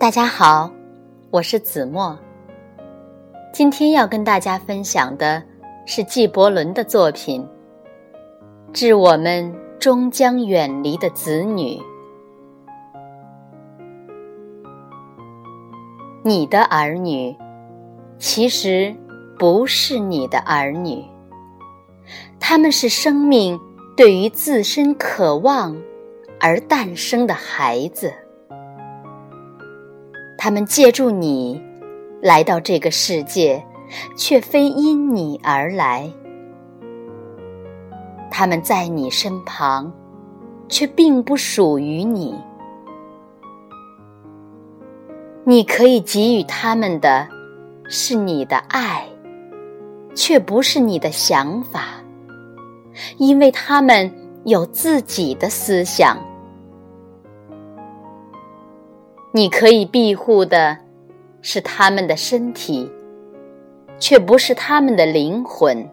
大家好，我是子墨。今天要跟大家分享的是纪伯伦的作品《致我们终将远离的子女》。你的儿女，其实不是你的儿女，他们是生命对于自身渴望而诞生的孩子。他们借助你来到这个世界，却非因你而来。他们在你身旁，却并不属于你。你可以给予他们的，是你的爱，却不是你的想法，因为他们有自己的思想。你可以庇护的是他们的身体，却不是他们的灵魂，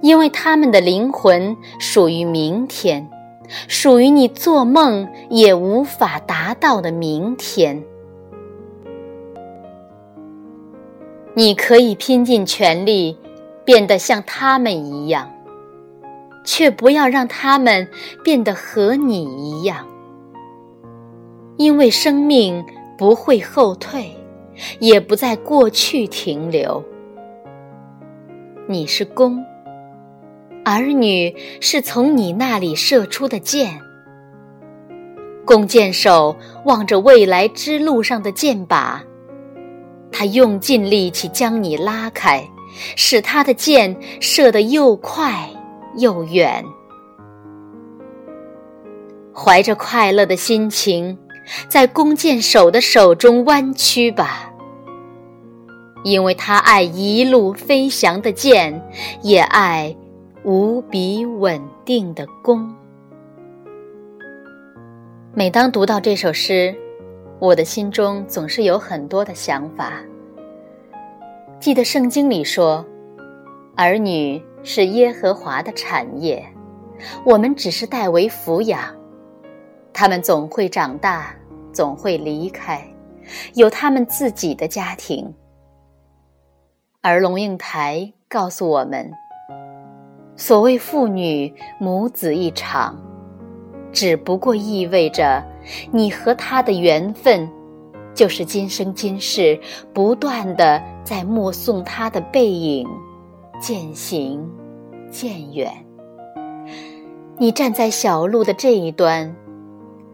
因为他们的灵魂属于明天，属于你做梦也无法达到的明天。你可以拼尽全力变得像他们一样，却不要让他们变得和你一样。因为生命不会后退，也不在过去停留。你是弓，儿女是从你那里射出的箭。弓箭手望着未来之路上的箭靶，他用尽力气将你拉开，使他的箭射得又快又远。怀着快乐的心情。在弓箭手的手中弯曲吧，因为他爱一路飞翔的箭，也爱无比稳定的弓。每当读到这首诗，我的心中总是有很多的想法。记得圣经里说：“儿女是耶和华的产业，我们只是代为抚养。”他们总会长大，总会离开，有他们自己的家庭。而龙应台告诉我们：所谓父女母子一场，只不过意味着你和他的缘分，就是今生今世不断的在目送他的背影渐行渐远。你站在小路的这一端。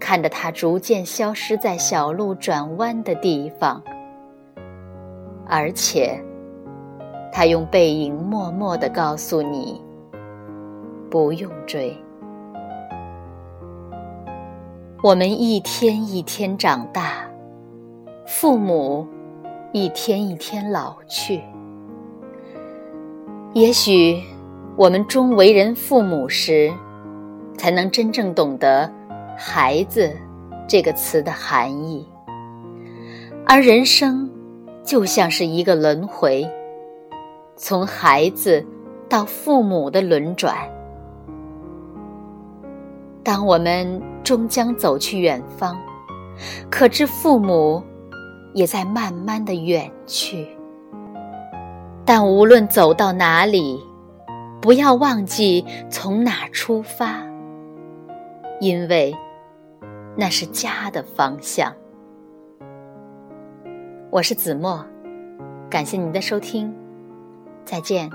看着他逐渐消失在小路转弯的地方，而且，他用背影默默地告诉你：不用追。我们一天一天长大，父母一天一天老去。也许，我们终为人父母时，才能真正懂得。孩子，这个词的含义。而人生，就像是一个轮回，从孩子到父母的轮转。当我们终将走去远方，可知父母也在慢慢的远去。但无论走到哪里，不要忘记从哪出发，因为。那是家的方向。我是子墨，感谢您的收听，再见。